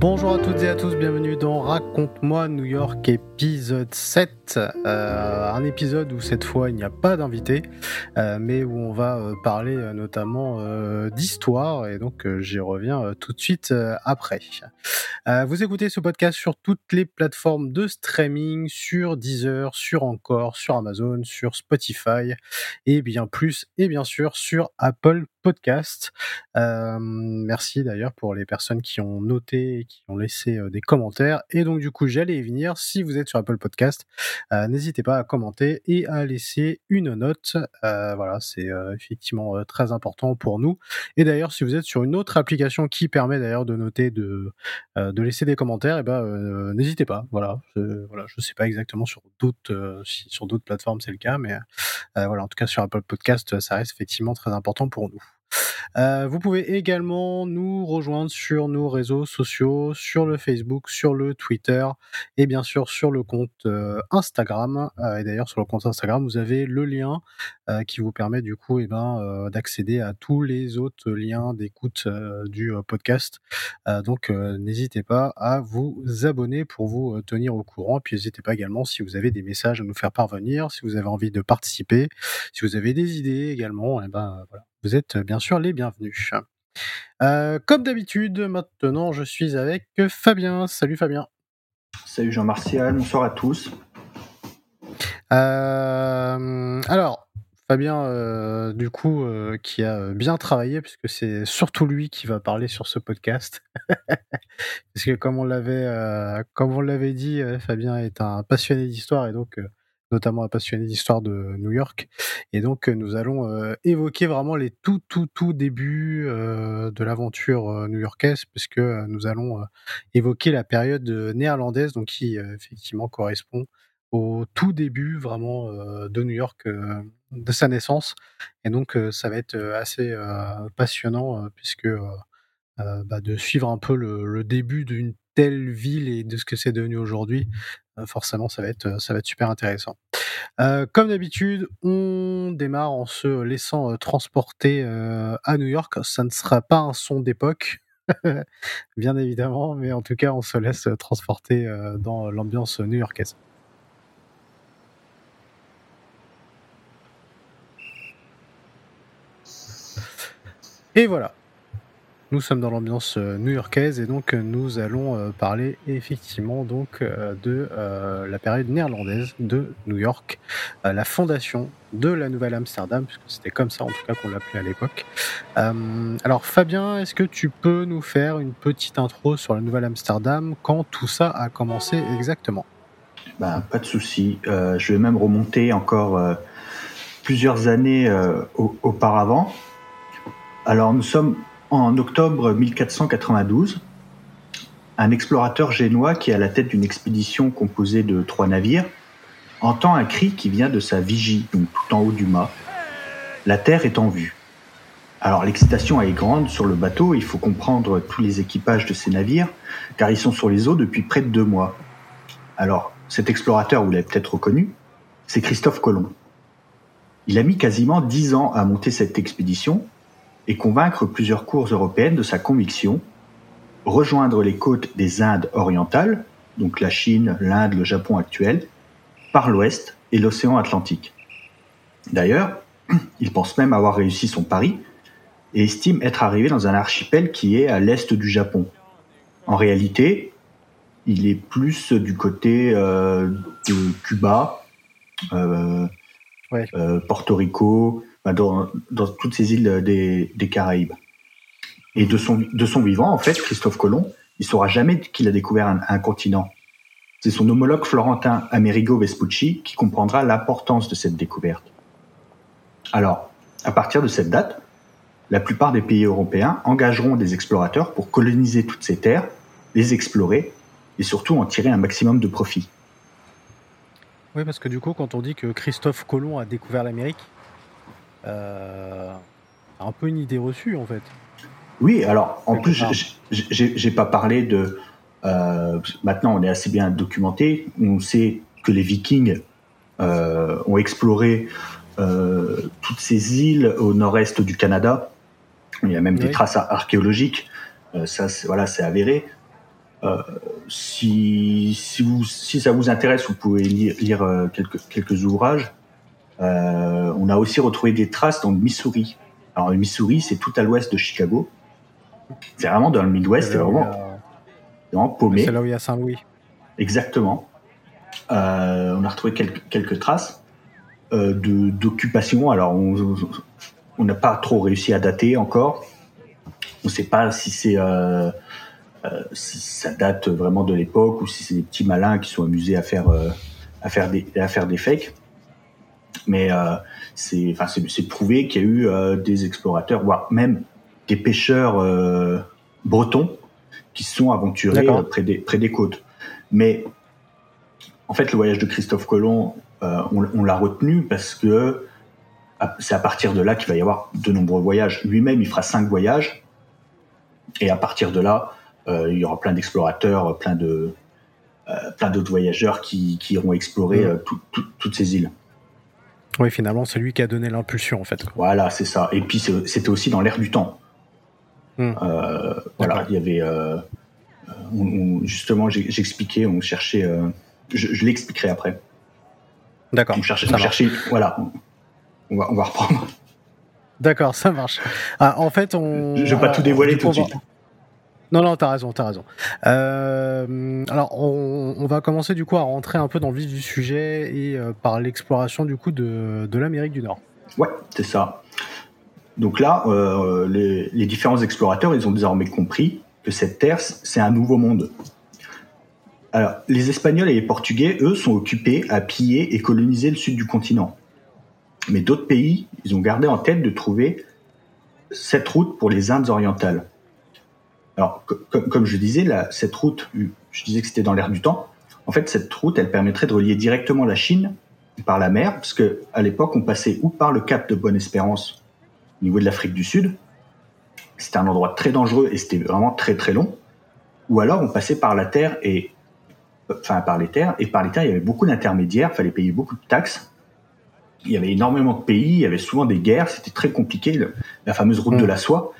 Bonjour à toutes et à tous, bienvenue dans Raconte-moi New York épisode 7. Euh, un épisode où cette fois il n'y a pas d'invité, euh, mais où on va euh, parler notamment d'histoire et donc j'y reviens tout de suite après. vous écoutez ce podcast sur toutes les plateformes de streaming, sur Deezer, sur Encore, sur Amazon, sur Spotify et bien plus, et bien sûr sur Apple Podcast. merci d'ailleurs pour les personnes qui ont noté qui ont laissé des commentaires. Et donc du coup, j'allais y venir. Si vous êtes sur Apple Podcast, n'hésitez pas à commenter et à laisser une note. voilà, c'est effectivement très important pour nous. Et d'ailleurs, si vous êtes sur une autre application qui permet d'ailleurs de noter, de, de laisser des commentaires, et eh ben n'hésitez pas. Voilà, je, voilà, je sais pas exactement sur d'autres sur d'autres plateformes c'est le cas, mais voilà, en tout cas sur Apple Podcast, ça reste effectivement très important pour nous. Euh, vous pouvez également nous rejoindre sur nos réseaux sociaux, sur le Facebook, sur le Twitter et bien sûr sur le compte euh, Instagram. Euh, et d'ailleurs sur le compte Instagram, vous avez le lien qui vous permet du coup eh ben, d'accéder à tous les autres liens d'écoute du podcast. donc n'hésitez pas à vous abonner pour vous tenir au courant. Puis n'hésitez pas également si vous avez des messages à nous faire parvenir, si vous avez envie de participer, si vous avez des idées également, eh ben voilà vous êtes bien sûr les bienvenus. Euh, comme d'habitude, maintenant je suis avec Fabien. Salut Fabien. Salut Jean-Martial, bonsoir à tous. Euh, alors, Fabien, euh, du coup, qui a bien travaillé, puisque c'est surtout lui qui va parler sur ce podcast. parce que comme on l'avait, comme on l'avait dit, Fabien est un passionné d'histoire et donc notamment un passionné d'histoire de New York. Et donc, euh, nous allons euh, évoquer vraiment les tout, tout, tout débuts euh, de l'aventure new-yorkaise, puisque nous allons évoquer la période néerlandaise, donc qui effectivement correspond au tout début vraiment de New York, de sa naissance. Et donc, ça va être assez passionnant, puisque bah, de suivre un peu le, le début d'une telle ville et de ce que c'est devenu aujourd'hui, forcément, ça va être, ça va être super intéressant. Euh, comme d'habitude, on démarre en se laissant transporter à New York. Ça ne sera pas un son d'époque, bien évidemment, mais en tout cas, on se laisse transporter dans l'ambiance new-yorkaise. Et voilà. Nous sommes dans l'ambiance euh, new-yorkaise et donc euh, nous allons euh, parler effectivement donc de la période néerlandaise de New York, la fondation de la Nouvelle Amsterdam, puisque c'était comme ça en tout cas qu'on l'appelait à l'époque. alors Fabien, est-ce que tu peux nous faire une petite intro sur la Nouvelle Amsterdam, quand tout ça a commencé exactement? Ben, Pas de souci, je vais même remonter encore plusieurs années auparavant. Alors nous sommes en octobre 1492, un explorateur génois qui est à la tête d'une expédition composée de trois navires entend un cri qui vient de sa vigie, donc tout en haut du mât. La terre est en vue. Alors l'excitation est grande sur le bateau, il faut comprendre tous les équipages de ces navires, car ils sont sur les eaux depuis près de deux mois. Alors cet explorateur, vous l'avez peut-être reconnu, c'est Christophe Colomb. Il a mis quasiment dix ans à monter cette expédition, et convaincre plusieurs cours européennes de sa conviction, rejoindre les côtes des Indes orientales, donc la Chine, l'Inde, le Japon actuel, par l'ouest et l'océan Atlantique. D'ailleurs, il pense même avoir réussi son pari et estime être arrivé dans un archipel qui est à l'est du Japon. En réalité, il est plus du côté euh, de Cuba, euh, euh, Porto Rico, dans, toutes ces îles des, Caraïbes. Et de son, de son vivant, en fait, Christophe Colomb, il saura jamais qu'il a découvert un, continent. C'est son homologue florentin Amerigo Vespucci qui comprendra l'importance de cette découverte. Alors, à partir de cette date, la plupart des pays européens engageront des explorateurs pour coloniser toutes ces terres, les explorer et surtout en tirer un maximum de profit. Oui, parce que du coup, quand on dit que Christophe Colomb a découvert l'Amérique, un peu une idée reçue en fait. Oui, alors en plus, j'ai pas parlé de. maintenant, on est assez bien documenté. On sait que les Vikings ont exploré toutes ces îles au nord-est du Canada. Il y a même des traces archéologiques. ça, voilà, c'est avéré. Euh, si, si, vous, si ça vous intéresse, vous pouvez lire, lire euh, quelques, quelques ouvrages. Euh, on a aussi retrouvé des traces dans le Missouri. Alors le Missouri, c'est tout à l'ouest de Chicago. C'est vraiment dans le Midwest, c'est vraiment, vraiment paumé. C'est là où il y a Saint-Louis. Exactement. Euh, on a retrouvé quelques, quelques traces euh, d'occupation. Alors on n'a pas trop réussi à dater encore. On ne sait pas si c'est si ça date vraiment de l'époque ou si c'est des petits malins qui sont amusés à faire à faire des à faire des fakes. Mais euh, c'est enfin c'est prouvé qu'il y a eu des explorateurs, voire même des pêcheurs bretons qui se sont aventurés près des près des côtes. Mais en fait, le voyage de Christophe Colomb, on, on l'a retenu parce que c'est à partir de là qu'il va y avoir de nombreux voyages. Lui-même, il fera cinq voyages. Et à partir de là, euh, il y aura plein d'explorateurs, plein de euh, plein d'autres voyageurs qui, qui iront explorer mm. euh, toutes ces îles. Oui, finalement, c'est lui qui a donné l'impulsion, en fait. Voilà, c'est ça. Et puis, c'était aussi dans l'air du temps. Mm. voilà, il y avait. justement, j'expliquais, on cherchait. je, l'expliquerai après. D'accord. On cherchait. voilà. On va, on va reprendre. D'accord, ça marche. Ah, en fait, on. Je vais pas tout dévoiler tout de suite. Non, non, t'as raison, t'as raison. Euh, alors, on, va commencer du coup à rentrer un peu dans le vif du sujet et euh, par l'exploration du coup de, l'Amérique du Nord. Ouais, c'est ça. Donc là, euh, les, différents explorateurs, ils ont désormais compris que cette terre, c'est un nouveau monde. Alors, les Espagnols et les Portugais, eux, sont occupés à piller et coloniser le sud du continent. Mais d'autres pays, ils ont gardé en tête de trouver cette route pour les Indes orientales. Alors, comme, je disais, cette route, je disais que c'était dans l'air du temps. En fait, cette route, elle permettrait de relier directement la Chine par la mer, parce que à l'époque, on passait ou par le cap de Bonne-Espérance au niveau de l'Afrique du Sud. C'était un endroit très dangereux et c'était vraiment très très long. Ou alors, on passait par la terre et enfin par les terres et par les terres, il y avait beaucoup d'intermédiaires, il fallait payer beaucoup de taxes. Il y avait énormément de pays, il y avait souvent des guerres, c'était très compliqué, la fameuse route de la soie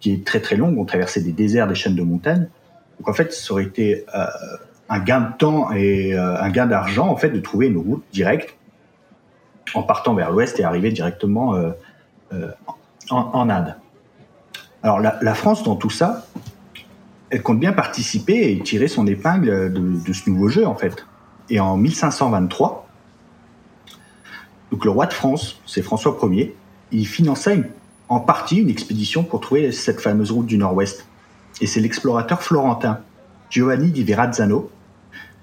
qui est très très longue. On traversait des déserts, des chaînes de montagnes. Donc en fait, ça aurait été euh, un gain de temps et euh, un gain d'argent en fait de trouver une route directe en partant vers l'ouest et arriver directement euh, en, Inde. Alors la, France dans tout ça, elle compte bien participer et tirer son épingle de, ce nouveau jeu en fait. Et en 1523, donc le roi de France, c'est François Ier, il finança une en partie une expédition pour trouver cette fameuse route du Nord-Ouest. Et c'est l'explorateur florentin Giovanni di Verrazzano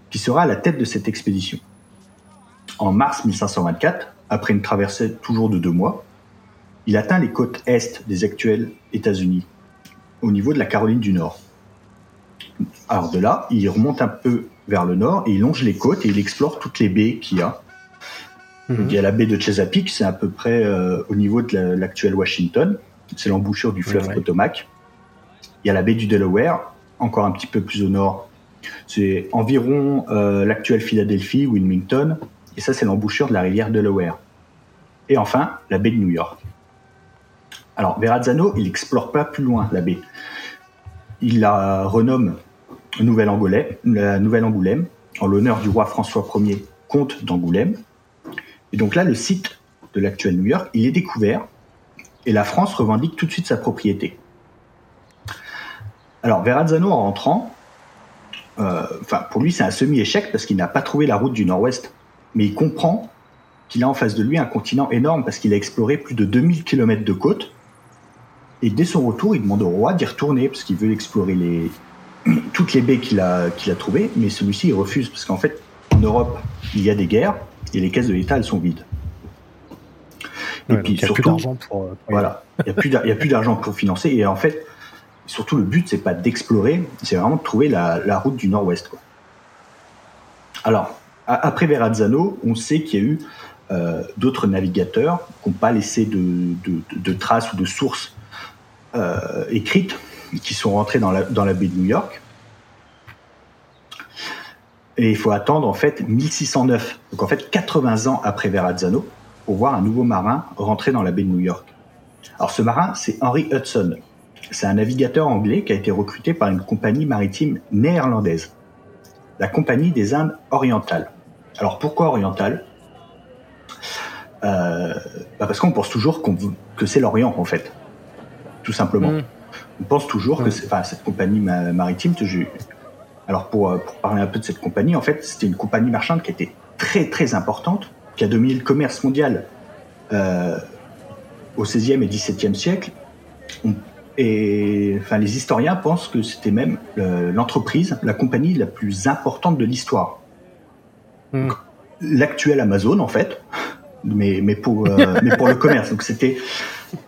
qui sera à la tête de cette expédition. En mars 1524, après une traversée toujours de deux mois, il atteint les côtes est des actuels États-Unis, au niveau de la Caroline du Nord. Alors de là, il remonte un peu vers le nord et il longe les côtes et il explore toutes les baies qu'il y a il y a la baie de Chesapeake, c'est à peu près euh, au niveau de l'actuel Washington. C'est l'embouchure du fleuve Potomac. Il y a la baie du Delaware, encore un petit peu plus au nord. C'est environ euh, l'actuelle Philadelphie, Wilmington. Et ça, c'est l'embouchure de la rivière Delaware. Et enfin, la baie de New York. Alors, Verrazzano, il explore pas plus loin la baie. Il la renomme Nouvelle-Angoulême, la Nouvelle-Angoulême, en l'honneur du roi François Ier, comte d'Angoulême. Et donc là, le site de l'actuel New York, il est découvert et la France revendique tout de suite sa propriété. Alors Verrazzano en rentrant, euh, pour lui c'est un semi-échec parce qu'il n'a pas trouvé la route du Nord-Ouest, mais il comprend qu'il a en face de lui un continent énorme parce qu'il a exploré plus de 2000 km de côte. Et dès son retour, il demande au roi d'y retourner parce qu'il veut explorer toutes les baies qu'il a, qu'il a trouvées, mais celui-ci il refuse parce qu'en fait, en Europe, il y a des guerres, et les caisses de l'État, elles sont vides. Et puis surtout, pour, euh, voilà, il n'y a plus d'argent pour financer. Et en fait, surtout le but, c'est pas d'explorer, c'est vraiment de trouver la, route du Nord-Ouest. Alors, après Verrazzano, on sait qu'il y a eu euh, d'autres navigateurs qui n'ont pas laissé de, traces ou de sources écrites qui sont dans la, dans la baie de New York. Et il faut attendre en fait 1609, donc en fait 80 ans après Verrazzano, pour voir un nouveau marin rentrer dans la baie de New York. Alors ce marin, c'est Henry Hudson. C'est un navigateur anglais qui a été recruté par une compagnie maritime néerlandaise, la Compagnie des Indes orientales. Alors pourquoi orientale? Euh, bah Parce qu'on pense toujours que c'est l'Orient en fait, tout simplement. Mm. On pense toujours que c'est, enfin, cette compagnie maritime, alors pour, euh, pour, parler un peu de cette compagnie, en fait, c'était une compagnie marchande qui était très très importante, qui a dominé le commerce mondial euh, au XVIe et XVIIe siècle. et enfin, les historiens pensent que c'était même l'entreprise, la compagnie la plus importante de l'histoire. Hmm. L'actuel Amazon, en fait, mais, mais, pour, euh, mais pour le commerce. Donc c'était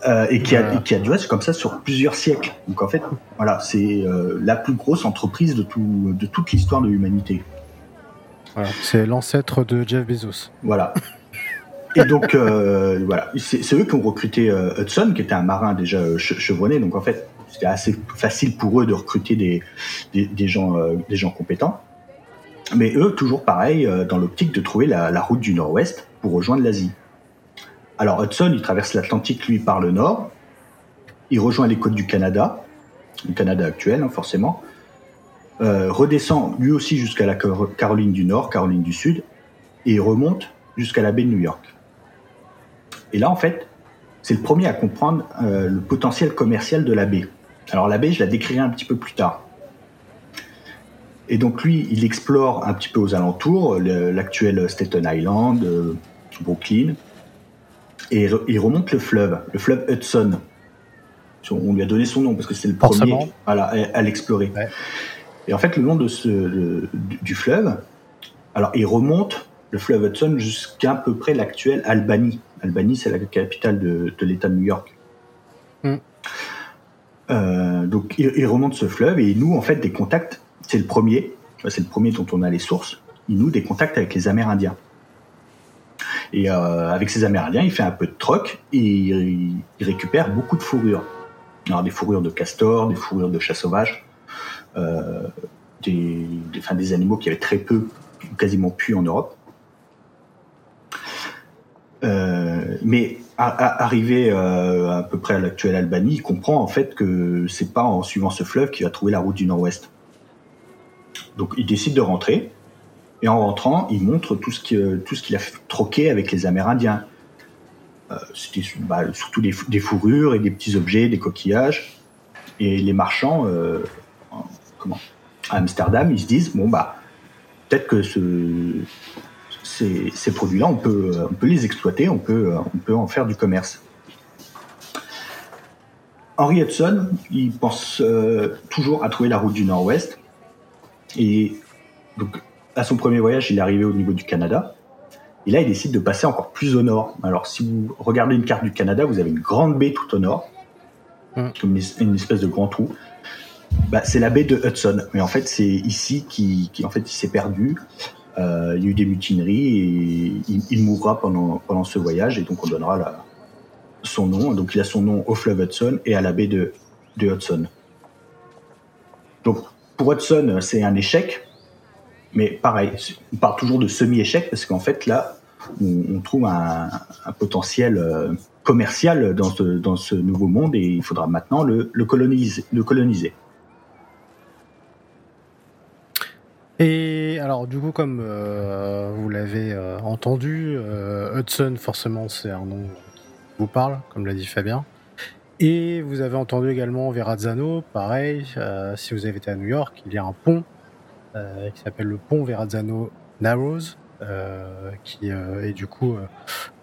euh, et qui a, qui a duré comme ça sur plusieurs siècles. Donc en fait, voilà, c'est euh, la plus grosse entreprise de, tout, de toute l'histoire de l'humanité. Voilà, c'est l'ancêtre de Jeff Bezos. Voilà. Et donc euh, voilà, c'est eux qui ont recruté Hudson, qui était un marin déjà chevronné. Donc en fait, c'était assez facile pour eux de recruter des, des, des gens, des gens compétents. Mais eux, toujours pareil, dans l'optique de trouver la, la route du Nord-Ouest pour rejoindre l'Asie. Alors Hudson, il traverse l'Atlantique, lui, par le nord. Il rejoint les côtes du Canada, le Canada actuel, hein, forcément. Euh, redescend lui aussi jusqu'à la Caroline du Nord, Caroline du Sud, et remonte jusqu'à la baie de New York. Et là, en fait, c'est le premier à comprendre euh, le potentiel commercial de la baie. Alors la baie, je la décrirai un petit peu plus tard. Et donc lui, il explore un petit peu aux alentours, l'actuel Staten Island, euh, Brooklyn, et il remonte le fleuve, le fleuve Hudson. On lui a donné son nom parce que c'est le premier voilà, à, l'explorer. Et en fait, le long de ce, du fleuve, alors il remonte le fleuve Hudson jusqu'à peu près l'actuelle Albany. Albany, c'est la capitale de, l'État de New York. Hmm. Euh, donc il, remonte ce fleuve et il noue en fait des contacts. C'est le premier, c'est le premier dont on a les sources. Il noue des contacts avec les Amérindiens. Et euh, avec ses Amérindiens, il fait un peu de troc et il, récupère beaucoup de fourrures. Alors des fourrures de castor, des fourrures de chat sauvage, euh, des, des, enfin, des animaux qui avaient très peu, quasiment pu en Europe. Euh, mais arrivé à peu près à l'actuelle Albanie, il comprend en fait que c'est pas en suivant ce fleuve qu'il va trouver la route du Nord-Ouest. Donc il décide de rentrer et en rentrant, il montre tout ce qu'il a troqué avec les Amérindiens. Euh, C'était bah, surtout des, fourrures et des petits objets, des coquillages. Et les marchands, euh, à Amsterdam, ils se disent bon bah peut-être que ce, ces, produits-là, on peut, les exploiter, on peut, on peut en faire du commerce. Henry Hudson, il pense euh, toujours à trouver la route du Nord-Ouest. Et donc, à son premier voyage, il est arrivé au niveau du Canada. Et là, il décide de passer encore plus au nord. Alors, si vous regardez une carte du Canada, vous avez une grande baie tout au nord, mm. comme une espèce de grand trou. Bah, c'est la baie de Hudson. Mais en fait, c'est ici qui, en fait, il s'est perdu. Euh, il y a eu des mutineries et il, mourra pendant, pendant ce voyage. Et donc, on donnera son nom. Donc, il a son nom au fleuve Hudson et à la baie de, de Hudson. Donc, pour Hudson, c'est un échec mais pareil, on parle toujours de semi-échec parce qu'en fait, là, on, trouve un, potentiel euh, commercial dans ce, nouveau monde et il faudra maintenant le, coloniser. Et alors, du coup, comme euh, vous l'avez euh, entendu, Hudson, forcément, c'est un nom qui vous parle, comme l'a dit Fabien. Et vous avez entendu également Verrazzano, pareil, si vous avez été à New York, il y a un pont qui s'appelle le pont Verrazzano Narrows, euh, qui euh, est du coup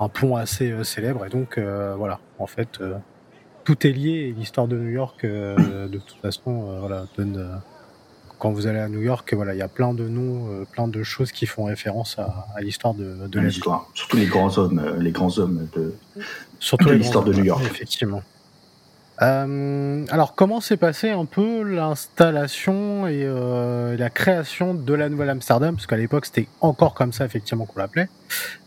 un pont assez célèbre. Et donc voilà, en fait, tout est lié. l'histoire de New York, de toute façon, voilà, donne quand vous allez à New York, voilà, il y a plein de noms, plein de choses qui font référence à, l'histoire de, de l'histoire. Surtout les grands hommes, les grands hommes de, Surtout l'histoire de New York. Effectivement. Euh, alors, comment s'est passé un peu l'installation et euh, la création de la Nouvelle-Amsterdam Parce qu'à l'époque, c'était encore comme ça, effectivement, qu'on l'appelait.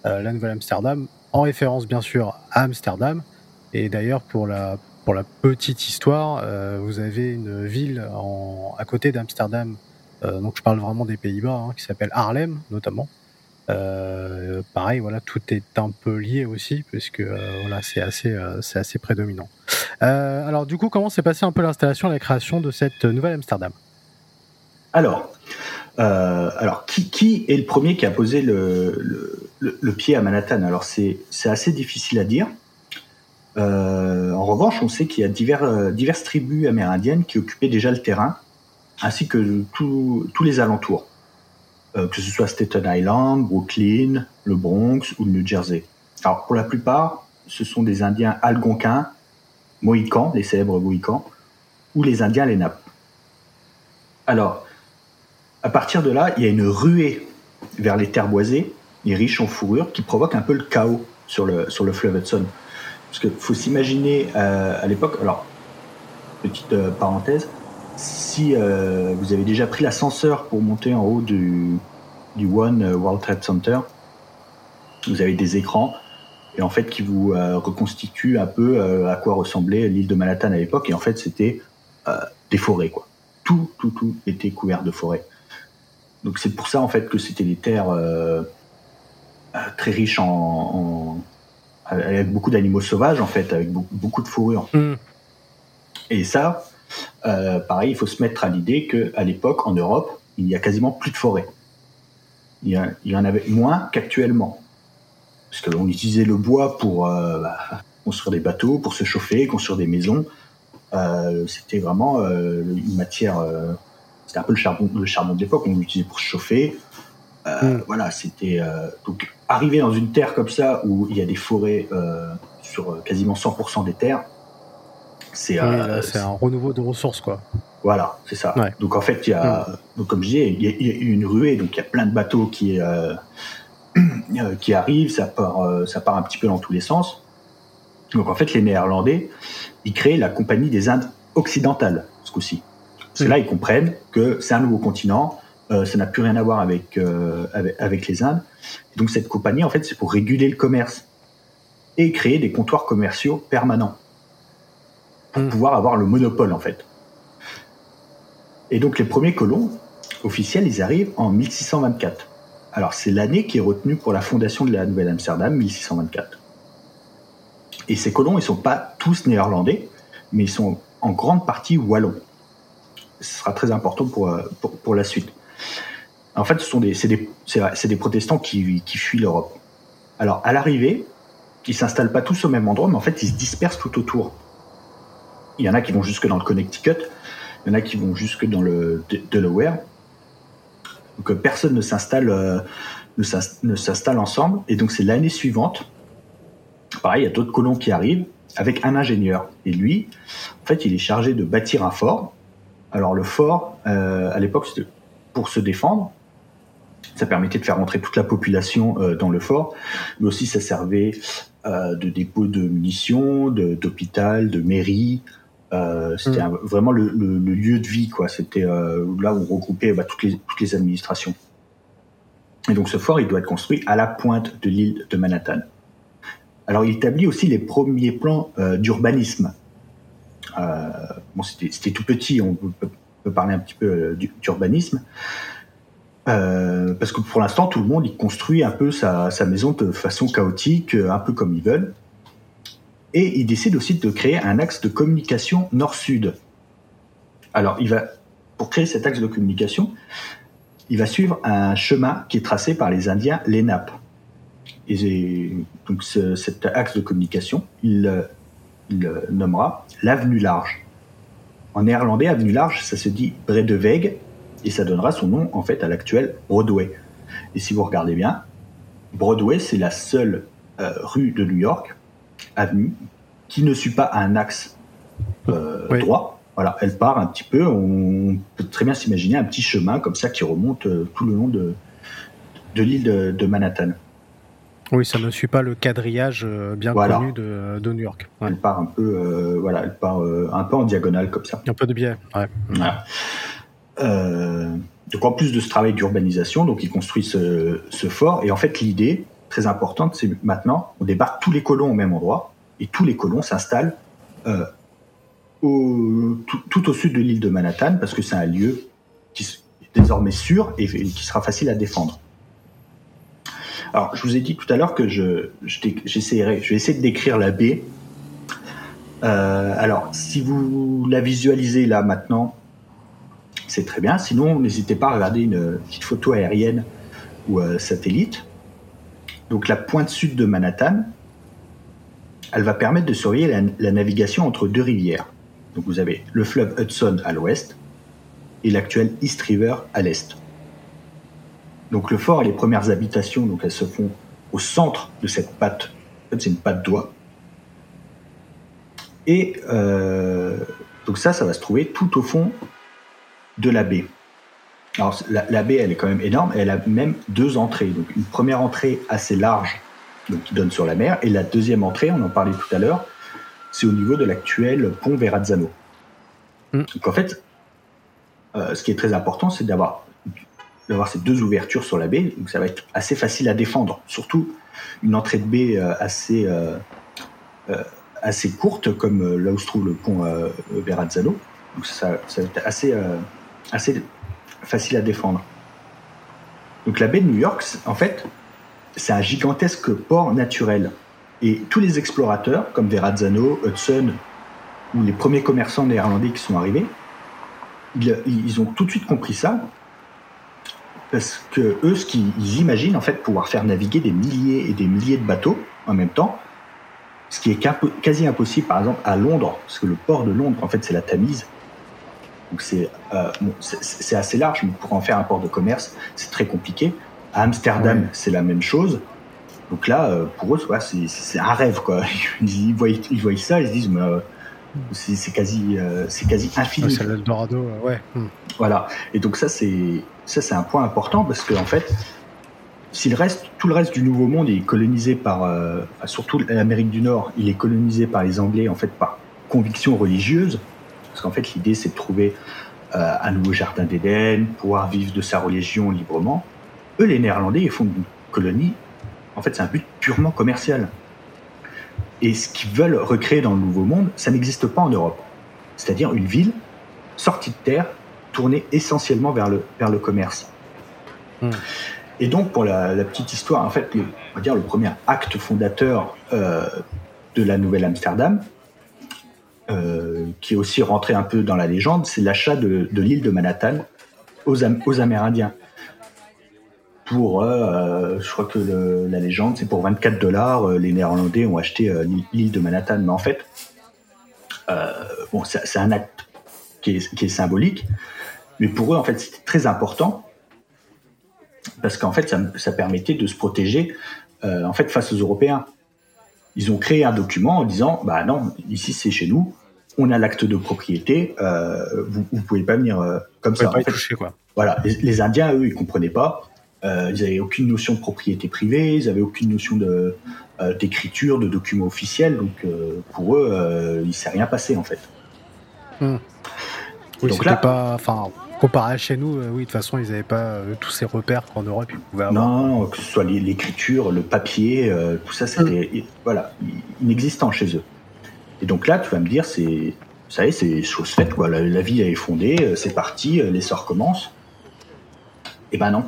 Euh, la Nouvelle-Amsterdam, en référence, bien sûr, à Amsterdam. Et d'ailleurs, pour la pour la petite histoire, vous avez une ville à côté d'Amsterdam, donc je parle vraiment des Pays-Bas, hein, qui s'appelle Haarlem notamment. Pareil, voilà, tout est un peu lié aussi, puisque voilà, c'est assez, c'est assez prédominant. alors du coup, comment s'est passée un peu l'installation, la création de cette nouvelle Amsterdam? Alors, alors qui, est le premier qui a posé le, pied à Manhattan? Alors c'est assez difficile à dire. Euh, en revanche, on sait qu'il y a euh, diverses tribus amérindiennes qui occupaient déjà le terrain, ainsi que tous les alentours, euh, que ce soit Staten Island, Brooklyn, le Bronx ou le New Jersey. Alors pour la plupart, ce sont des Indiens algonquins, mohicans, les célèbres mohicans, ou les Indiens Lenape. Alors, à partir de là, il y a une ruée vers les terres boisées, les riches en fourrure, qui provoque un peu le chaos sur le, sur le fleuve Hudson. Parce qu'il faut s'imaginer euh, à l'époque, alors, petite euh, parenthèse, si euh, vous avez déjà pris l'ascenseur pour monter en haut du, du One World Trade Center, vous avez des écrans et en fait qui vous reconstituent un peu à quoi ressemblait l'île de Manhattan à l'époque et en fait c'était des forêts quoi. Tout tout tout était couvert de forêts. Donc c'est pour ça en fait que c'était des terres très riches en, avec beaucoup d'animaux sauvages en fait, avec beaucoup, de fourrure. Hmm. Et ça, euh, pareil, il faut se mettre à l'idée qu'à l'époque, en Europe, il n'y a quasiment plus de forêt. Il y, en avait moins qu'actuellement. Parce qu'on utilisait le bois pour euh, bah, construire des bateaux, pour se chauffer, construire des maisons. Euh, c'était vraiment une matière. c'était un peu le charbon, le charbon de l'époque, on l'utilisait pour se chauffer. Hmm. Voilà, c'était. donc, arriver dans une terre comme ça où il y a des forêts sur quasiment 100% des terres, c'est euh, c'est un renouveau de ressources quoi. Voilà, c'est ça. Donc en fait, il y a, mm. donc comme je disais, il y, a, une ruée, donc il y a plein de bateaux qui qui arrivent, ça part, ça part un petit peu dans tous les sens. Donc en fait, les Néerlandais, ils créent la Compagnie des Indes occidentales ce coup-ci. Parce que mm. là, ils comprennent que c'est un nouveau continent, euh, ça n'a plus rien à voir avec, euh, avec, les Indes. donc cette compagnie, en fait, c'est pour réguler le commerce et créer des comptoirs commerciaux permanents pour hmm. pouvoir avoir le monopole, en fait. Et donc les premiers colons officiels, ils arrivent en 1624. Alors c'est l'année qui est retenue pour la fondation de la Nouvelle-Amsterdam, 1624. Et ces colons, ils sont pas tous néerlandais, mais ils sont en grande partie wallons. Ce sera très important pour, euh, pour, pour la suite. En fait, ce sont des, c'est des, c'est des protestants qui, qui fuient l'Europe. Alors, à l'arrivée, ils s'installent pas tous au même endroit, mais en fait, ils se dispersent tout autour. Il y en a qui vont jusque dans le Connecticut, il y en a qui vont jusque dans le Delaware. Donc, euh, personne ne s'installe, euh, ne s'installe ensemble. Et donc, c'est l'année suivante. Pareil, il y a d'autres colons qui arrivent avec un ingénieur. Et lui, en fait, il est chargé de bâtir un fort. Alors, le fort, euh, à l'époque, c'était pour se défendre. Ça permettait de faire rentrer toute la population dans le fort, mais aussi ça servait de dépôt de munitions, d'hôpital, de, mairie. Euh, c'était mm. vraiment le, lieu de vie, quoi. C'était là où on regroupait bah, toutes, les, toutes les administrations. Et donc ce fort, il doit être construit à la pointe de l'île de Manhattan. Alors il établit aussi les premiers plans d'urbanisme. bon, c'était tout petit, on peut peut parler un petit peu euh, d'urbanisme. Euh, parce que pour l'instant, tout le monde il construit un peu sa, maison de façon chaotique, euh, un peu comme ils veulent. Et il décide aussi de créer un axe de communication nord-sud. Alors, il va, pour créer cet axe de communication, il va suivre un chemin qui est tracé par les Indiens Lenape. Et donc, cet axe de communication, il, il nommera l'avenue large. En néerlandais, avenue large, ça se dit Bredeweg, et ça donnera son nom en fait à l'actuel Broadway. Et si vous regardez bien, Broadway, c'est la seule euh, rue de New York, avenue, qui ne suit pas un axe euh, droit. Voilà, elle part un petit peu. On peut très bien s'imaginer un petit chemin comme ça qui remonte euh, tout le long de, de l'île de, Manhattan. Oui, ça ne suit pas le quadrillage euh, bien connu de, New York. Elle part un peu, euh, voilà, elle part euh, un peu en diagonale comme ça. Un peu de biais. Ouais. donc en plus de ce travail d'urbanisation, donc ils construisent ce, fort et en fait l'idée très importante, c'est maintenant on débarque tous les colons au même endroit et tous les colons s'installent tout, au sud de l'île de Manhattan, parce que c'est un lieu qui est désormais sûr et, qui sera facile à défendre. Alors, je vous ai dit tout à l'heure que je, j'essaierai, je vais essayer de décrire la baie. Euh, alors, si vous la visualisez là maintenant, c'est très bien. Sinon, n'hésitez pas à regarder une petite photo aérienne ou euh, satellite. Donc, la pointe sud de Manhattan, elle va permettre de surveiller la navigation entre deux rivières. Donc vous avez le fleuve Hudson à l'ouest et l'actuel East River à l'est. Donc le fort et les premières habitations, donc elles se font au centre de cette patte. En fait, c'est une patte d'oie. Et euh, donc ça, ça va se trouver tout au fond de la baie. Alors la, baie, elle est quand même énorme. Elle a même deux entrées. Donc une première entrée assez large, donc qui donne sur la mer, et la deuxième entrée, on en parlait tout à l'heure, c'est au niveau de l'actuel pont Verrazzano. Mm. Donc en fait, euh, ce qui est très important, c'est d'avoir d'avoir ces deux ouvertures sur la baie, donc ça va être assez facile à défendre. Surtout une entrée de baie euh, assez euh, assez courte, comme là où se trouve le pont Verrazzano. Donc ça, ça, va être assez assez facile à défendre. Donc la baie de New York, en fait, c'est un gigantesque port naturel et tous les explorateurs, comme Verrazzano, Hudson, ou les premiers commerçants néerlandais qui sont arrivés, ils, ont tout de suite compris ça, parce que eux, ce qu'ils imaginent, en fait, pouvoir faire naviguer des milliers et des milliers de bateaux en même temps, ce qui est quasi impossible, par exemple, à Londres, parce que le port de Londres, en fait, c'est la Tamise. Donc c'est euh, assez large, mais pour en faire un port de commerce, c'est très compliqué. À Amsterdam, c'est la même chose. Donc là, euh, pour eux, c'est un rêve. Quoi. Ils, voient, ils voient ça, ils se disent, mais, euh, c'est quasi, euh, c'est quasi infini. c'est l'Eldorado, ouais. Hmm. Voilà. Et donc ça, c'est ça, c'est un point important parce que en fait, si le reste, tout le reste du Nouveau Monde est colonisé par, surtout l'Amérique du Nord, il est colonisé par les Anglais en fait par conviction religieuse, parce qu'en fait l'idée c'est de trouver un nouveau jardin d'Éden, pouvoir vivre de sa religion librement. Eux, les Néerlandais, ils font une colonie en fait, c'est un but purement commercial. Et ce qu'ils veulent recréer dans le Nouveau Monde, ça n'existe pas en Europe. C'est-à-dire une ville sortie de terre, tournée essentiellement vers le, vers le commerce. Hmm. Et donc, pour la, petite histoire, en fait, le, on va dire le premier acte fondateur euh, de la Nouvelle Amsterdam, euh, qui est aussi rentré un peu dans la légende, c'est l'achat de, l'île de Manhattan aux, Amérindiens pour, euh, je crois que la légende, c'est pour 24 dollars, euh, les Néerlandais ont acheté euh, l'île de Manhattan. Mais en fait, bon, c'est un acte qui est, symbolique, mais pour eux, en fait, c'était très important parce qu'en fait, ça, permettait de se protéger, en fait, face aux Européens. Ils ont créé un document en disant, bah non, ici c'est chez nous, on a l'acte de propriété, vous, ne pouvez pas venir comme ça. Pas toucher, quoi. Voilà, les, les, Indiens, eux, ils comprenaient pas. Euh, ils n'avaient aucune notion de propriété privée, ils n'avaient aucune notion de euh, d'écriture, de documents officiels. Donc euh, pour eux, il ne s'est rien passé en fait. Hmm. Oui, donc là, pas, enfin, comparé à chez nous, oui, de toute façon, ils n'avaient pas tous ces repères qu'en Europe ils pouvaient avoir. Non, que ce soit l'écriture, le papier, tout ça, c'était hmm. voilà, inexistant chez eux. Et donc là, tu vas me dire, c'est, y est, c'est chose faite, quoi. La, vie est fondée, c'est parti, l'essor commence. Eh ben non.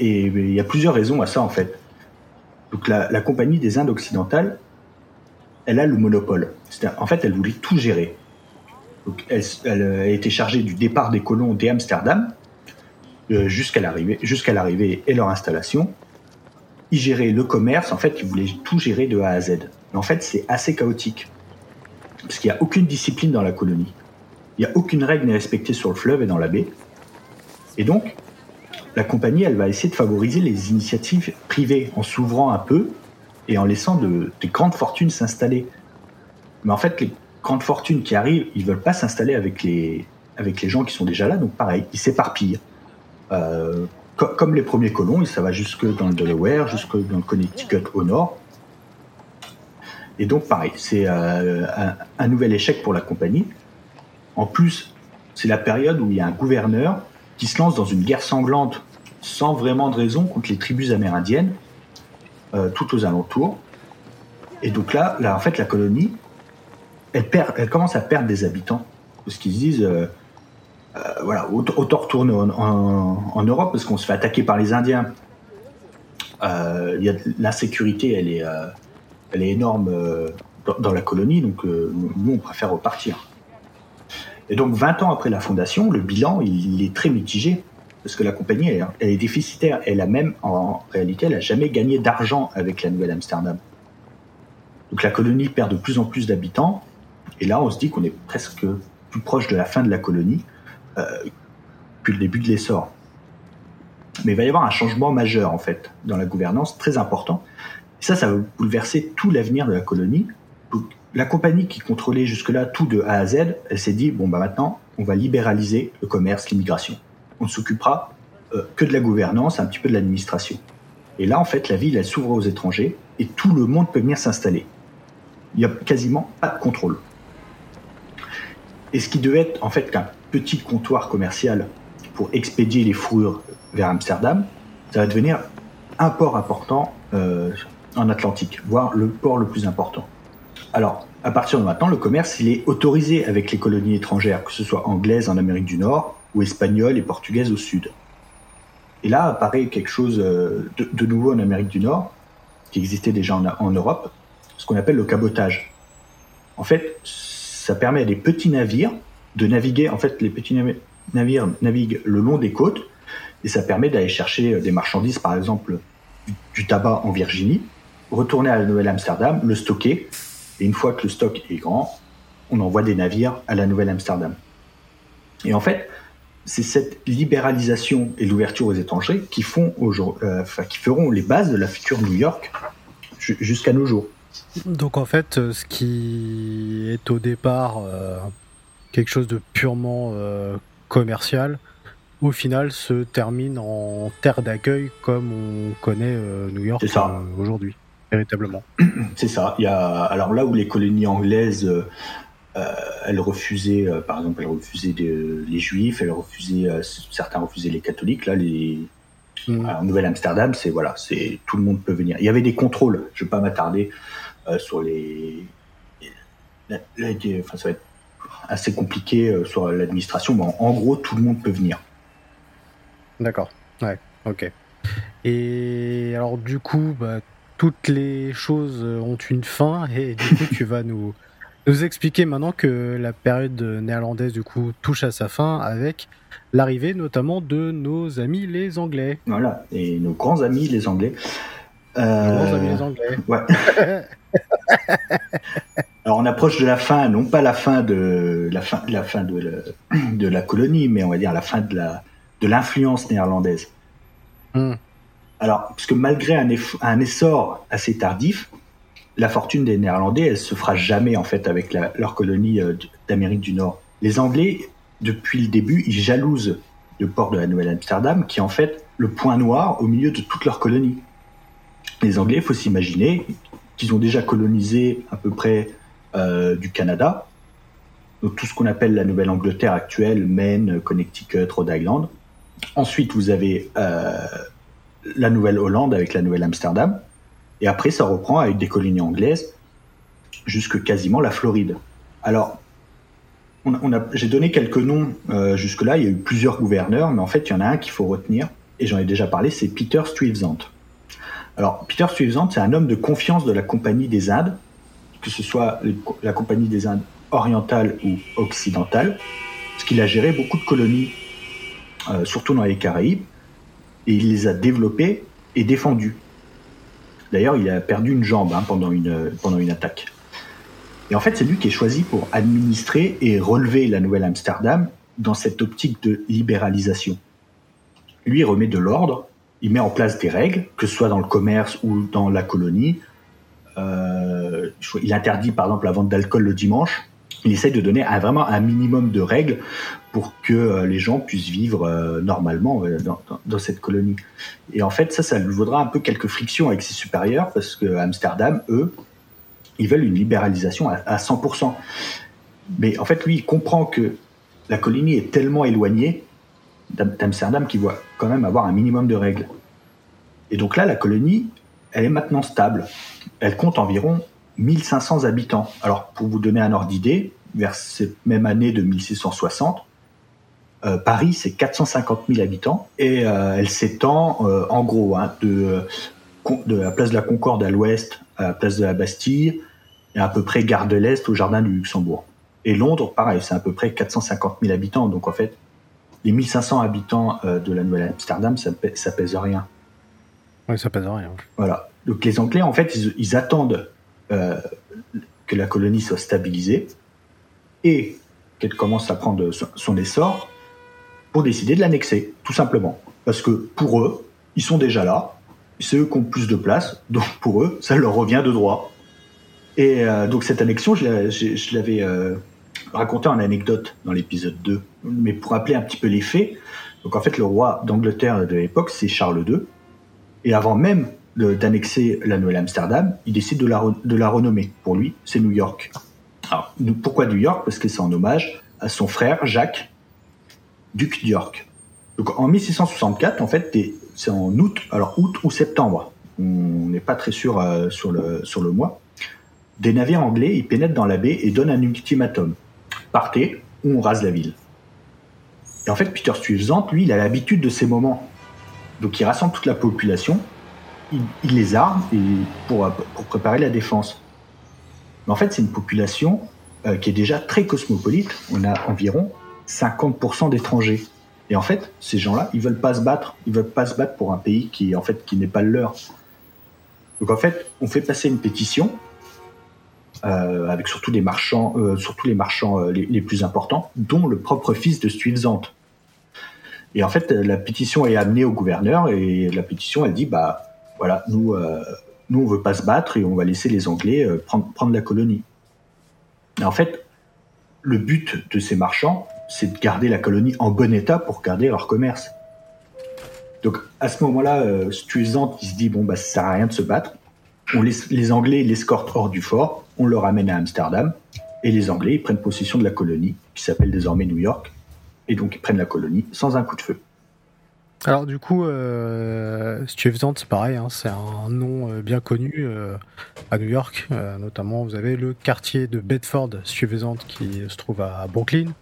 Et il y a plusieurs raisons à ça, en fait. Donc, la, Compagnie des Indes occidentales, elle a le monopole. En fait, elle voulait tout gérer. Donc, elle, a été chargée du départ des colons euh, jusqu'à l'arrivée, jusqu'à l'arrivée et leur installation. Ils géraient le commerce. En fait, ils voulaient tout gérer de A à Z. Mais en fait, c'est assez chaotique parce qu'il n'y a aucune discipline dans la colonie. Il n'y a aucune règle n'est respectée sur le fleuve et dans la baie. Et donc, la compagnie, elle va essayer de favoriser les initiatives privées en s'ouvrant un peu et en laissant de, des grandes fortunes s'installer. Mais en fait, les grandes fortunes qui arrivent, ils veulent pas s'installer avec les, gens qui sont déjà là, donc pareil, ils s'éparpillent. Euh, comme les premiers colons, ça va jusque dans le Delaware, jusque dans le Connecticut au nord. Et donc pareil, c'est euh, un, nouvel échec pour la compagnie. En plus, c'est la période où il y a un gouverneur qui se lance dans une guerre sanglante sans vraiment de raison contre les tribus amérindiennes euh, tout aux alentours. Et donc là, là, en fait, la colonie, elle, perd, elle commence à perdre des habitants. Parce qu'ils se disent, voilà, autant retourner en, Europe parce qu'on se fait attaquer par les Indiens. L'insécurité, elle est, elle est énorme dans, la colonie, donc nous, on préfère repartir. Et donc 20 ans après la fondation, le bilan, il, est très mitigé, parce que la compagnie, elle, est déficitaire. Elle a même, en réalité, elle n'a jamais gagné d'argent avec la Nouvelle-Amsterdam. Donc la colonie perd de plus en plus d'habitants, et là on se dit qu'on est presque plus proche de la fin de la colonie euh, que le début de l'essor. Mais il va y avoir un changement majeur en fait dans la gouvernance, très important. Et ça, ça va bouleverser tout l'avenir de la colonie. La compagnie qui contrôlait jusque-là tout de A à Z, elle s'est dit bon bah maintenant on va libéraliser le commerce, l'immigration. On ne s'occupera euh, que de la gouvernance, un petit peu de l'administration. Et là en fait la ville elle s'ouvre aux étrangers et tout le monde peut venir s'installer. Il n'y a quasiment pas de contrôle. Et ce qui devait être en fait qu'un petit comptoir commercial pour expédier les fourrures vers Amsterdam, ça va devenir un port important euh, en Atlantique, voire le port le plus important. Alors, à partir de maintenant, le commerce, il est autorisé avec les colonies étrangères, que ce soit anglaises en Amérique du Nord ou espagnoles et portugaises au sud. Et là apparaît quelque chose euh, de, nouveau en Amérique du Nord, qui existait déjà en, Europe, ce qu'on appelle le cabotage. En fait, ça permet à des petits navires de naviguer, en fait, les petits navires naviguent le long des côtes, et ça permet d'aller chercher euh, des marchandises, par exemple du tabac en Virginie, retourner à la Nouvelle-Amsterdam, le stocker, et une fois que le stock est grand, on envoie des navires à la Nouvelle-Amsterdam. Et en fait, c'est cette libéralisation et l'ouverture aux étrangers qui, font euh, qui feront les bases de la future New York jusqu'à nos jours. Donc en fait, euh, ce qui est au départ euh, quelque chose de purement commercial, au final se termine en terre d'accueil comme on connaît New York aujourd'hui véritablement. C'est ça. Il y a, alors là où les colonies anglaises, euh, euh, elles refusaient, euh, par exemple, elles refusaient les juifs, elles refusaient, certains refusaient les catholiques. Là, les, mm. en Nouvelle-Amsterdam, c'est voilà, c'est tout le monde peut venir. Il y avait des contrôles. Je ne vais pas m'attarder sur les. enfin, ça va être assez compliqué sur l'administration, mais en, gros, tout le monde peut venir. D'accord. Ouais. Ok. Et alors, du coup, bah, toutes les choses ont une fin et du coup tu vas nous, nous expliquer maintenant que la période néerlandaise du coup touche à sa fin avec l'arrivée notamment de nos amis les Anglais. Voilà, et nos grands amis les Anglais. Nos grands amis les Anglais. Ouais. Alors on approche de la fin, non pas la fin de la fin, la fin de, la, de la colonie, mais on va dire la fin de la de l'influence néerlandaise. Hmm. Alors, puisque malgré un, essor assez tardif, la fortune des Néerlandais, elle se fera jamais en fait avec leur colonie euh, d'Amérique du Nord. Les Anglais, depuis le début, ils jalousent le port de la Nouvelle-Amsterdam, qui est en fait le point noir au milieu de toute leur colonie. Les Anglais, il faut s'imaginer qu'ils ont déjà colonisé à peu près euh, du Canada, donc tout ce qu'on appelle la Nouvelle-Angleterre actuelle, Maine, Connecticut, Rhode Island. Ensuite, vous avez euh, la Nouvelle-Hollande avec la Nouvelle-Amsterdam. Et après, ça reprend avec des colonies anglaises jusque quasiment la Floride. Alors, j'ai donné quelques noms euh, jusque-là. Il y a eu plusieurs gouverneurs, mais en fait, il y en a un qu'il faut retenir, et j'en ai déjà parlé, c'est Peter Stuyvesant. Alors, Peter Stuyvesant, c'est un homme de confiance de la Compagnie des Indes, que ce soit la Compagnie des Indes orientale ou occidentale, parce qu'il a géré beaucoup de colonies, euh, surtout dans les Caraïbes et il les a développés et défendus. D'ailleurs, il a perdu une jambe hein, pendant, une, attaque. Et en fait, c'est lui qui est choisi pour administrer et relever la Nouvelle-Amsterdam dans cette optique de libéralisation. Lui, il remet de l'ordre, il met en place des règles, que ce soit dans le commerce ou dans la colonie. Euh, il interdit par exemple la vente d'alcool le dimanche. Il essaie de donner vraiment un minimum de règles pour que euh, les gens puissent vivre euh, normalement euh, dans, cette colonie. Et en fait, ça, ça lui vaudra un peu quelques frictions avec ses supérieurs, parce que Amsterdam, eux, ils veulent une libéralisation à, 100%. Mais en fait, lui, il comprend que la colonie est tellement éloignée d'Amsterdam qu'il voit quand même avoir un minimum de règles. Et donc là, la colonie, elle est maintenant stable. Elle compte environ 1500 habitants. Alors, pour vous donner un ordre d'idée, vers cette même année de 1660, euh, Paris, c'est 450 000 habitants et euh, elle s'étend euh, en gros hein, de, de la place de la Concorde à l'ouest à la place de la Bastille et à peu près gare de l'Est au jardin du Luxembourg. Et Londres, pareil, c'est à peu près 450 000 habitants. Donc en fait, les 1500 habitants de la Nouvelle-Amsterdam, ça, ça pèse rien. Oui, ça pèse rien. Voilà. Donc les Anglais, en fait, ils, attendent que la colonie soit stabilisée et qu'elle commence à prendre son essor pour décider de l'annexer, tout simplement. Parce que pour eux, ils sont déjà là, c'est eux qui ont plus de place, donc pour eux, ça leur revient de droit. Et euh, donc cette annexion, je l'avais euh, raconté en anecdote dans l'épisode 2, mais pour rappeler un petit peu les faits, donc en fait le roi d'Angleterre de l'époque, c'est Charles II, et avant même d'annexer la Nouvelle-Amsterdam, il décide de la, de la renommer. Pour lui, c'est New York. Alors, pourquoi New York? Parce que c'est en hommage à son frère Jacques, duc d'York. Donc en 1664, en fait, c'est en août, alors août ou septembre, on n'est pas très sûr euh, sur, le, sur le mois, des navires anglais ils pénètrent dans la baie et donnent un ultimatum. Partez ou on rase la ville. Et en fait, Peter Stuyvesant, lui, il a l'habitude de ces moments. Donc il rassemble toute la population, il, les arme pour, préparer la défense. Mais en fait, c'est une population euh, qui est déjà très cosmopolite. On a environ 50% d'étrangers. Et en fait, ces gens-là, ils veulent pas se battre. Ils veulent pas se battre pour un pays qui, en fait, qui n'est pas le leur. Donc en fait, on fait passer une pétition euh, avec surtout des marchands, euh, surtout les marchands euh, les, plus importants, dont le propre fils de Stuyvesant. Et en fait, la pétition est amenée au gouverneur et la pétition, elle dit, bah voilà, nous, nous, on veut pas se battre et on va laisser les Anglais prendre, prendre la colonie. Et en fait, le but de ces marchands, c'est de garder la colonie en bon état pour garder leur commerce. Donc à ce moment-là, euh, Stuyvesant il se dit bon bah ça sert à rien de se battre. On laisse, les Anglais l'escortent hors du fort, on le ramène à Amsterdam et les Anglais ils prennent possession de la colonie qui s'appelle désormais New York et donc ils prennent la colonie sans un coup de feu. Alors du coup, euh, Stuyvesant, c'est pareil, hein, c'est un nom euh, bien connu euh, à New York. Euh, notamment, vous avez le quartier de Bedford Stuyvesant qui se trouve à Brooklyn.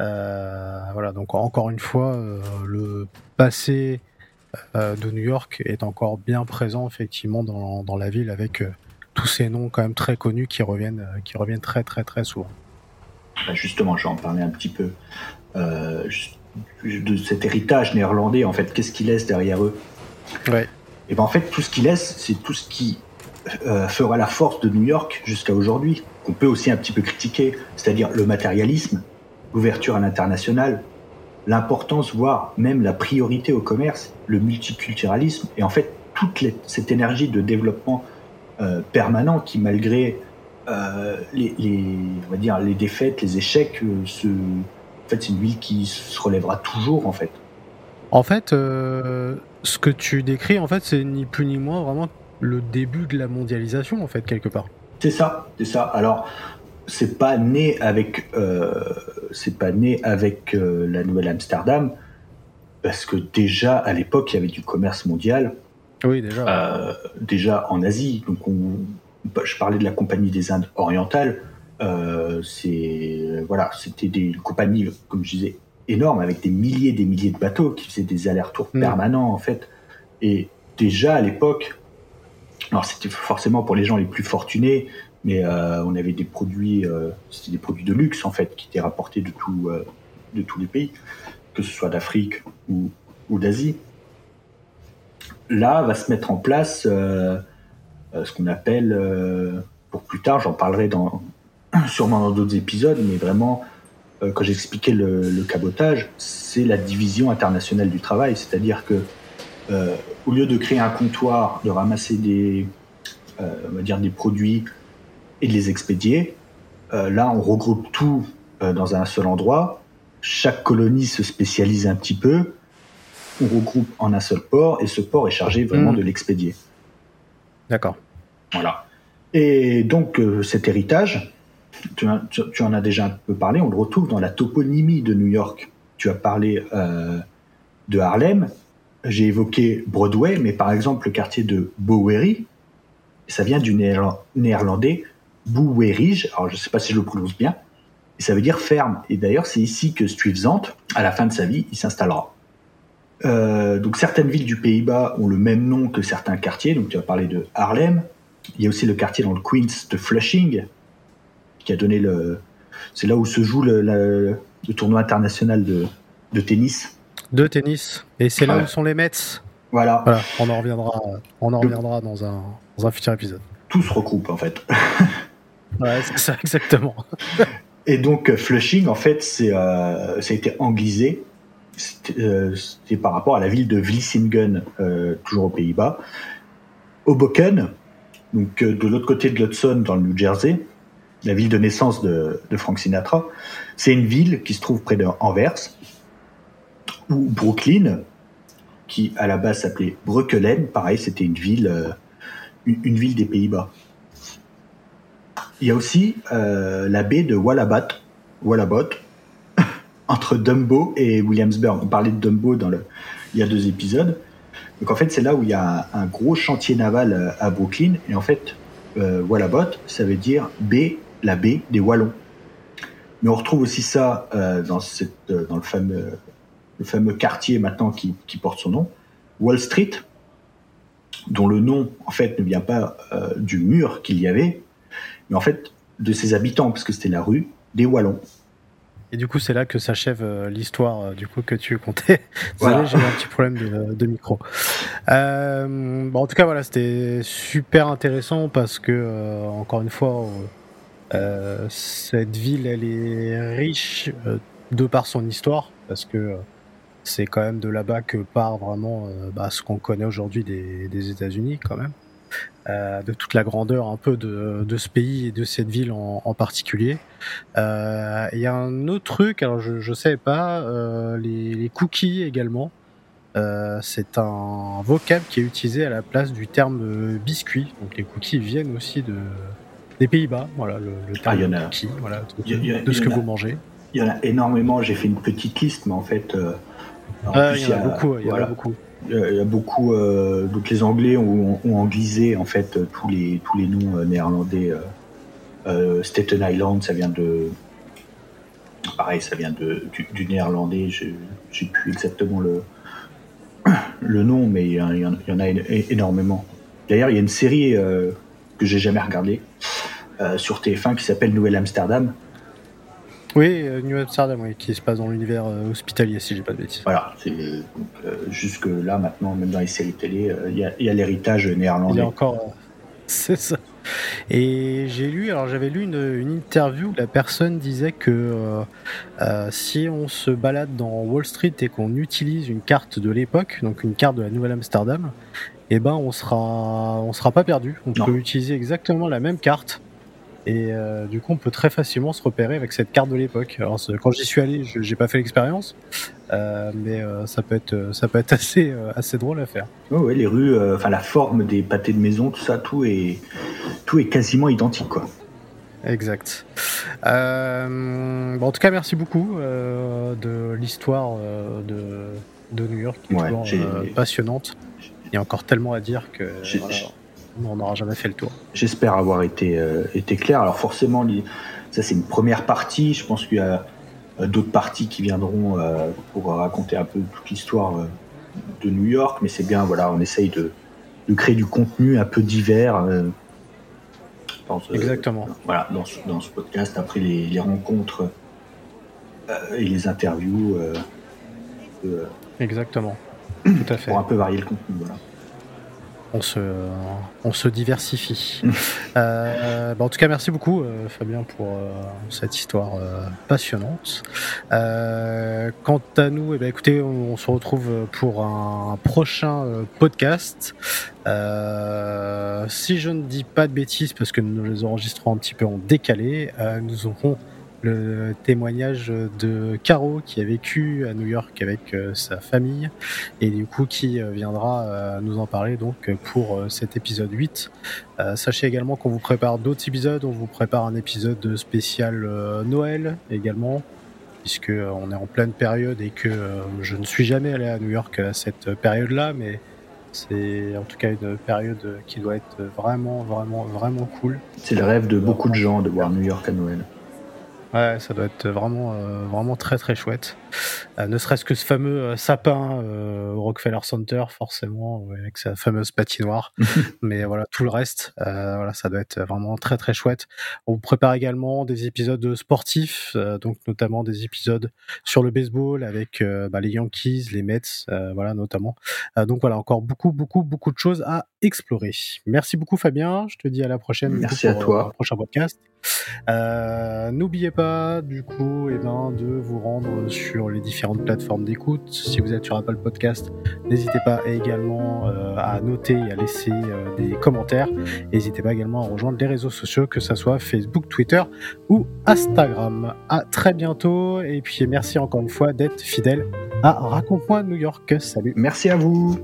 Euh, voilà, donc encore une fois, euh, le passé euh, de New York est encore bien présent effectivement dans, dans la ville avec tous ces noms quand même très connus qui reviennent, qui reviennent très très très souvent. Bah, justement, j'en parlais un petit peu de cet héritage néerlandais. En fait, qu'est-ce qu'ils laissent derrière eux? Ouais. Et ben en fait, tout ce qu'ils laissent, c'est tout ce qui fera la force de New York jusqu'à aujourd'hui, qu'on peut aussi un petit peu critiquer, c'est-à-dire le matérialisme, l'ouverture à l'international, l'importance, voire même la priorité au commerce, le multiculturalisme, et en fait toute cette énergie de développement euh, permanent qui, malgré euh, les, on va dire, les défaites, les échecs, euh, en fait, c'est une ville qui se relèvera toujours, en fait. En fait, ce que tu décris, en fait, c'est ni plus ni moins vraiment le début de la mondialisation, en fait, quelque part. C'est ça, c'est ça. Alors, c'est pas né avec euh, c'est pas né avec euh, la Nouvelle Amsterdam parce que déjà à l'époque il y avait du commerce mondial. Oui déjà. Euh, déjà en Asie donc on, je parlais de la compagnie des Indes orientales c'est voilà c'était des compagnies comme je disais énormes avec des milliers et des milliers de bateaux qui faisaient des allers-retours mm. permanents en fait et déjà à l'époque alors c'était forcément pour les gens les plus fortunés mais euh, on avait des produits, euh, c'était des produits de luxe en fait, qui étaient rapportés de, tout, euh, de tous les pays, que ce soit d'Afrique ou, ou d'Asie. Là va se mettre en place ce qu'on appelle, pour plus tard, j'en parlerai dans, sûrement dans d'autres épisodes, mais vraiment, quand j'expliquais le, le cabotage, c'est la division internationale du travail, c'est-à-dire que au lieu de créer un comptoir, de ramasser des, on va dire des produits et de les expédier. Euh, là, on regroupe tout euh, dans un seul endroit. Chaque colonie se spécialise un petit peu. On regroupe en un seul port et ce port est chargé vraiment hmm. de l'expédier. D'accord. Voilà. Et donc euh, cet héritage, tu, en as déjà un peu parlé, on le retrouve dans la toponymie de New York. Tu as parlé de Harlem, j'ai évoqué Broadway, mais par exemple le quartier de Bowery, ça vient du néerlandais Boewerig, alors je ne sais pas si je le prononce bien, et ça veut dire ferme. Et d'ailleurs, c'est ici que Stuyvesant, à la fin de sa vie, il s'installera. Euh, donc certaines villes du Pays-Bas ont le même nom que certains quartiers. Donc tu as parlé de Harlem. Il y a aussi le quartier dans le Queens de Flushing, qui a donné le. C'est là où se joue le, tournoi international de, tennis. De tennis. Et c'est là où sont les Mets. Voilà. On en reviendra. On en reviendra dans un, dans un futur épisode. Tout se recoupe en fait. ouais, c'est ça exactement. Et donc Flushing, en fait, c'est euh, ça a été anglisé. Euh, c'était par rapport à la ville de Vlissingen, euh, toujours aux Pays-Bas. Hoboken, donc de l'autre côté de l'Hudson, dans le New Jersey, la ville de naissance de, Frank Sinatra, c'est une ville qui se trouve près de Anvers, ou Brooklyn, qui à la base s'appelait Breukelen, pareil, c'était une ville, une ville des Pays-Bas. Il y a aussi euh, la baie de Wallabat, Wallabot, entre Dumbo et Williamsburg. On parlait de Dumbo dans le, il y a deux épisodes. Donc en fait, c'est là où il y a un, gros chantier naval euh, à Brooklyn. Et en fait, euh, Wallabot, ça veut dire baie, la baie des Wallons. Mais on retrouve aussi ça euh, dans, cette, euh, dans le, fameux, le fameux quartier maintenant qui, qui, porte son nom, Wall Street, dont le nom en fait ne vient pas du mur qu'il y avait, mais en fait de ses habitants, parce que c'était la rue des Wallons. Et du coup, c'est là que s'achève euh, l'histoire euh, du coup que tu comptais. Désolé, j'ai un petit problème de, micro. Euh, bon, en tout cas, voilà, c'était super intéressant parce que encore une fois, cette ville, elle est riche de par son histoire, parce que c'est quand même de là-bas que part vraiment bah, ce qu'on connaît aujourd'hui des, des États-Unis, quand même. Euh, de toute la grandeur un peu de, de, ce pays et de cette ville en, en particulier. Euh, il y a un autre truc, alors je ne savais pas, euh, les, les, cookies également. Euh, c'est un vocable qui est utilisé à la place du terme biscuit. Donc les cookies viennent aussi de, des Pays-Bas, voilà le, le ah, terme cookie, voilà, de, ce que vous mangez. Il y en a énormément, j'ai fait une petite liste, mais en fait... En il y en a, beaucoup, il y en a beaucoup. Il y a beaucoup. Euh, donc les Anglais ont, ont, anglisé en fait tous les tous les noms euh, néerlandais. Euh, Staten Island, ça vient de. Pareil, ça vient de, du, néerlandais. J'ai plus exactement le le nom, mais il y, en, y en a énormément. D'ailleurs, il y a une série que j'ai jamais regardée sur TF1 qui s'appelle Nouvelle Amsterdam. Oui, euh, New Amsterdam, oui, qui se passe dans l'univers euh, hospitalier, si j'ai pas de bêtises. Voilà, c'est euh, jusque là maintenant, même dans les séries télé, il y a, l'héritage néerlandais. Il y a encore, c'est ça. Et j'ai lu, alors j'avais lu une, interview où la personne disait que si on se balade dans Wall Street et qu'on utilise une carte de l'époque, donc une carte de la Nouvelle Amsterdam, eh ben on sera, on sera pas perdu. On peut utiliser exactement la même carte et euh, du coup, on peut très facilement se repérer avec cette carte de l'époque. Alors, quand j'y suis allé, j'ai pas fait l'expérience, euh, mais euh, ça peut être, ça peut être assez, assez drôle à faire. Oui, les rues, enfin la forme des pâtés de maison, tout ça, tout est, tout est quasiment identique, quoi. Exact. Bon, en tout cas, merci beaucoup de l'histoire de, de New York, qui est toujours passionnante. Il y a encore tellement à dire que on n'aura jamais fait le tour. J'espère avoir été, euh, été clair. Alors forcément, ça c'est une première partie. Je pense qu'il y a euh, d'autres parties qui viendront euh, pour raconter un peu toute l'histoire de New York. Mais c'est bien, voilà, on essaye de, de, créer du contenu un peu divers. Exactement. voilà, dans ce, dans ce, podcast, après les, les rencontres et les interviews. Exactement. Tout à fait. Pour un peu varier le contenu. Voilà on se, on se diversifie. euh, bah en tout cas, merci beaucoup, euh, Fabien, pour euh, cette histoire euh, passionnante. quant à nous, eh ben, écoutez, on, se retrouve pour un prochain podcast. si je ne dis pas de bêtises, parce que nous les enregistrons un petit peu en décalé, nous aurons le témoignage de Caro qui a vécu à New York avec euh, sa famille et du coup qui euh, viendra euh, nous en parler donc pour cet épisode 8. sachez également qu'on vous prépare d'autres épisodes, on vous prépare un épisode spécial Noël également puisque on est en pleine période et que je ne suis jamais allé à New York à cette période-là mais C'est en tout cas une période qui doit être vraiment, vraiment, vraiment cool. C'est le rêve de beaucoup de gens de voir New York à Noël. Ouais, ça doit être vraiment, euh, vraiment très très chouette. Euh, ne serait-ce que ce fameux euh, sapin au Rockefeller Center, forcément, avec sa fameuse patinoire. Mais voilà, tout le reste, voilà, ça doit être vraiment très très chouette. On prépare également des épisodes sportifs, donc notamment des épisodes sur le baseball avec bah, les Yankees, les Mets, voilà notamment. donc voilà, encore beaucoup beaucoup beaucoup de choses à explorer. Merci beaucoup Fabien. Je te dis à la prochaine. Merci à toi. prochain podcast. N'oubliez pas du coup, et eh ben, de vous rendre les différentes plateformes d'écoute. Si vous êtes sur Apple Podcast, n'hésitez pas également euh, à noter et à laisser euh, des commentaires. N'hésitez pas également à rejoindre les réseaux sociaux, que ce soit Facebook, Twitter ou Instagram. À très bientôt et puis merci encore une fois d'être fidèle à Raconte-moi New York. Salut. Merci à vous.